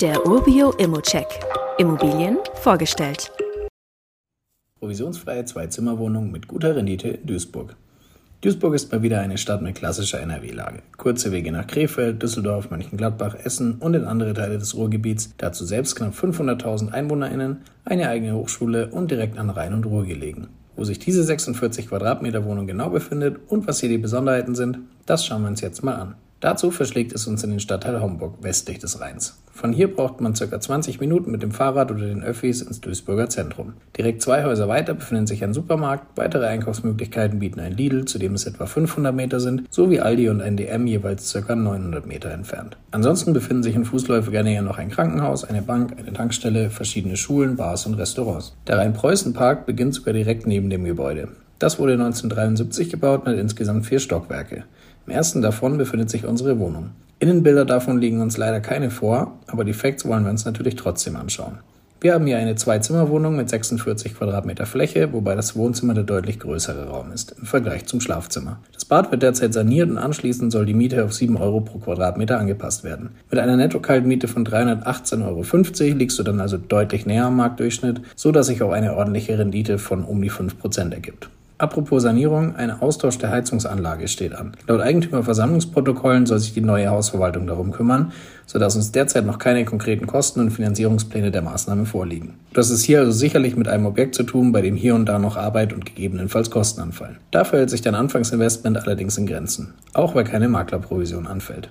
Der Urbio Immocheck. Immobilien vorgestellt. Provisionsfreie Zwei-Zimmer-Wohnung mit guter Rendite in Duisburg. Duisburg ist mal wieder eine Stadt mit klassischer NRW-Lage. Kurze Wege nach Krefeld, Düsseldorf, Mönchengladbach, Essen und in andere Teile des Ruhrgebiets, dazu selbst knapp 500.000 EinwohnerInnen, eine eigene Hochschule und direkt an Rhein und Ruhr gelegen. Wo sich diese 46 Quadratmeter Wohnung genau befindet und was hier die Besonderheiten sind, das schauen wir uns jetzt mal an. Dazu verschlägt es uns in den Stadtteil Homburg, westlich des Rheins. Von hier braucht man ca. 20 Minuten mit dem Fahrrad oder den Öffis ins Duisburger Zentrum. Direkt zwei Häuser weiter befindet sich ein Supermarkt, weitere Einkaufsmöglichkeiten bieten ein Lidl, zu dem es etwa 500 Meter sind, sowie Aldi und ein DM jeweils ca. 900 Meter entfernt. Ansonsten befinden sich in fußläufiger Nähe noch ein Krankenhaus, eine Bank, eine Tankstelle, verschiedene Schulen, Bars und Restaurants. Der Rhein-Preußen-Park beginnt sogar direkt neben dem Gebäude. Das wurde 1973 gebaut und hat insgesamt vier Stockwerke. Im ersten davon befindet sich unsere Wohnung. Innenbilder davon liegen uns leider keine vor, aber die Facts wollen wir uns natürlich trotzdem anschauen. Wir haben hier eine Zwei-Zimmer-Wohnung mit 46 Quadratmeter Fläche, wobei das Wohnzimmer der deutlich größere Raum ist im Vergleich zum Schlafzimmer. Das Bad wird derzeit saniert und anschließend soll die Miete auf 7 Euro pro Quadratmeter angepasst werden. Mit einer Netto-Kaltmiete von 318,50 Euro liegst du dann also deutlich näher am Marktdurchschnitt, so dass sich auch eine ordentliche Rendite von um die 5% ergibt. Apropos Sanierung, ein Austausch der Heizungsanlage steht an. Laut Eigentümerversammlungsprotokollen soll sich die neue Hausverwaltung darum kümmern, sodass uns derzeit noch keine konkreten Kosten und Finanzierungspläne der Maßnahme vorliegen. Das ist hier also sicherlich mit einem Objekt zu tun, bei dem hier und da noch Arbeit und gegebenenfalls Kosten anfallen. Dafür hält sich dein Anfangsinvestment allerdings in Grenzen, auch weil keine Maklerprovision anfällt.